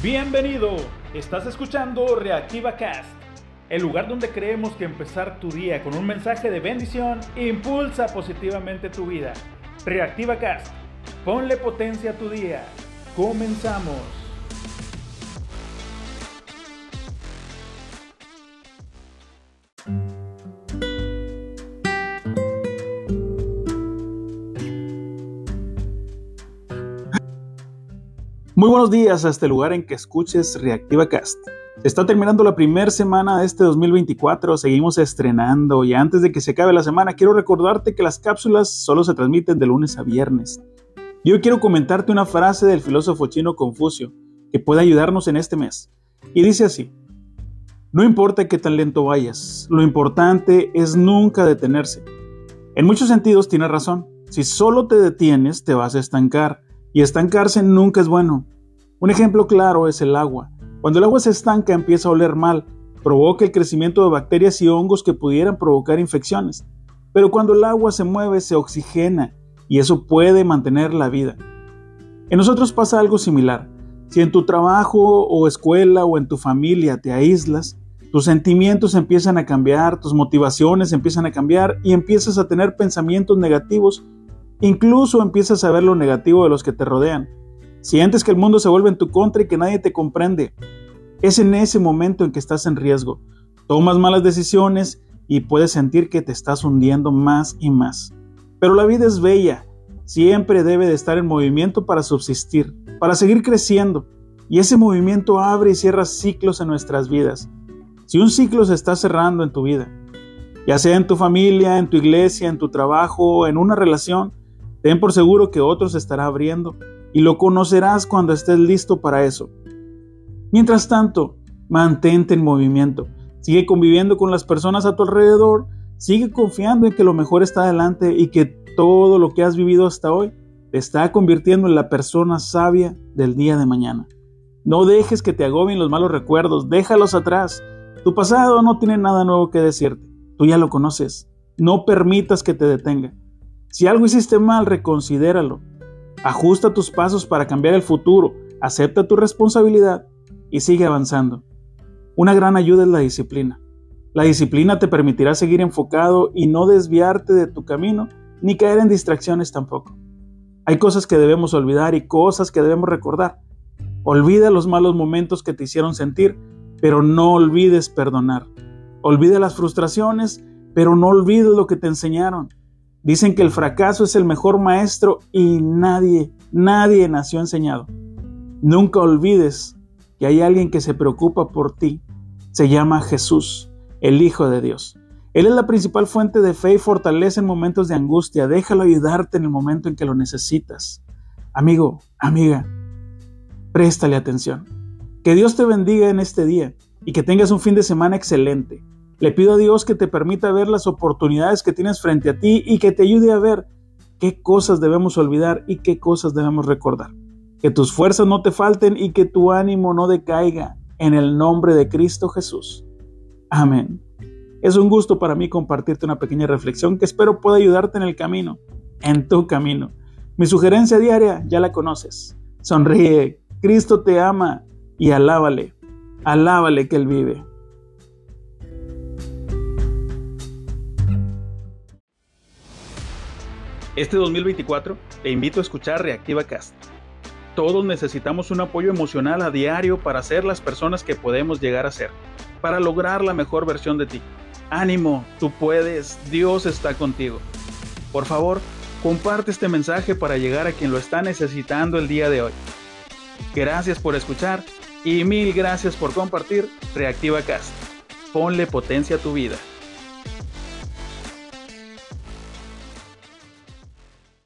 Bienvenido, estás escuchando Reactiva Cast, el lugar donde creemos que empezar tu día con un mensaje de bendición impulsa positivamente tu vida. Reactiva Cast, ponle potencia a tu día. Comenzamos. Muy buenos días a este lugar en que escuches Reactiva Cast. Está terminando la primera semana de este 2024, seguimos estrenando y antes de que se acabe la semana quiero recordarte que las cápsulas solo se transmiten de lunes a viernes. Yo quiero comentarte una frase del filósofo chino Confucio que puede ayudarnos en este mes. Y dice así, no importa qué tan lento vayas, lo importante es nunca detenerse. En muchos sentidos tiene razón, si solo te detienes te vas a estancar y estancarse nunca es bueno. Un ejemplo claro es el agua. Cuando el agua se estanca empieza a oler mal, provoca el crecimiento de bacterias y hongos que pudieran provocar infecciones. Pero cuando el agua se mueve se oxigena y eso puede mantener la vida. En nosotros pasa algo similar. Si en tu trabajo o escuela o en tu familia te aíslas, tus sentimientos empiezan a cambiar, tus motivaciones empiezan a cambiar y empiezas a tener pensamientos negativos Incluso empiezas a ver lo negativo de los que te rodean. Sientes que el mundo se vuelve en tu contra y que nadie te comprende. Es en ese momento en que estás en riesgo. Tomas malas decisiones y puedes sentir que te estás hundiendo más y más. Pero la vida es bella. Siempre debe de estar en movimiento para subsistir, para seguir creciendo. Y ese movimiento abre y cierra ciclos en nuestras vidas. Si un ciclo se está cerrando en tu vida, ya sea en tu familia, en tu iglesia, en tu trabajo, en una relación, Ten por seguro que otro se estará abriendo y lo conocerás cuando estés listo para eso. Mientras tanto, mantente en movimiento. Sigue conviviendo con las personas a tu alrededor. Sigue confiando en que lo mejor está adelante y que todo lo que has vivido hasta hoy te está convirtiendo en la persona sabia del día de mañana. No dejes que te agobien los malos recuerdos, déjalos atrás. Tu pasado no tiene nada nuevo que decirte, tú ya lo conoces. No permitas que te detenga. Si algo hiciste mal, reconsidéralo. Ajusta tus pasos para cambiar el futuro, acepta tu responsabilidad y sigue avanzando. Una gran ayuda es la disciplina. La disciplina te permitirá seguir enfocado y no desviarte de tu camino ni caer en distracciones tampoco. Hay cosas que debemos olvidar y cosas que debemos recordar. Olvida los malos momentos que te hicieron sentir, pero no olvides perdonar. Olvida las frustraciones, pero no olvides lo que te enseñaron. Dicen que el fracaso es el mejor maestro y nadie, nadie nació enseñado. Nunca olvides que hay alguien que se preocupa por ti. Se llama Jesús, el Hijo de Dios. Él es la principal fuente de fe y fortaleza en momentos de angustia. Déjalo ayudarte en el momento en que lo necesitas. Amigo, amiga, préstale atención. Que Dios te bendiga en este día y que tengas un fin de semana excelente. Le pido a Dios que te permita ver las oportunidades que tienes frente a ti y que te ayude a ver qué cosas debemos olvidar y qué cosas debemos recordar. Que tus fuerzas no te falten y que tu ánimo no decaiga en el nombre de Cristo Jesús. Amén. Es un gusto para mí compartirte una pequeña reflexión que espero pueda ayudarte en el camino, en tu camino. Mi sugerencia diaria ya la conoces. Sonríe, Cristo te ama y alábale, alábale que Él vive. Este 2024 te invito a escuchar Reactiva Cast. Todos necesitamos un apoyo emocional a diario para ser las personas que podemos llegar a ser, para lograr la mejor versión de ti. Ánimo, tú puedes, Dios está contigo. Por favor, comparte este mensaje para llegar a quien lo está necesitando el día de hoy. Gracias por escuchar y mil gracias por compartir Reactiva Cast. Ponle potencia a tu vida.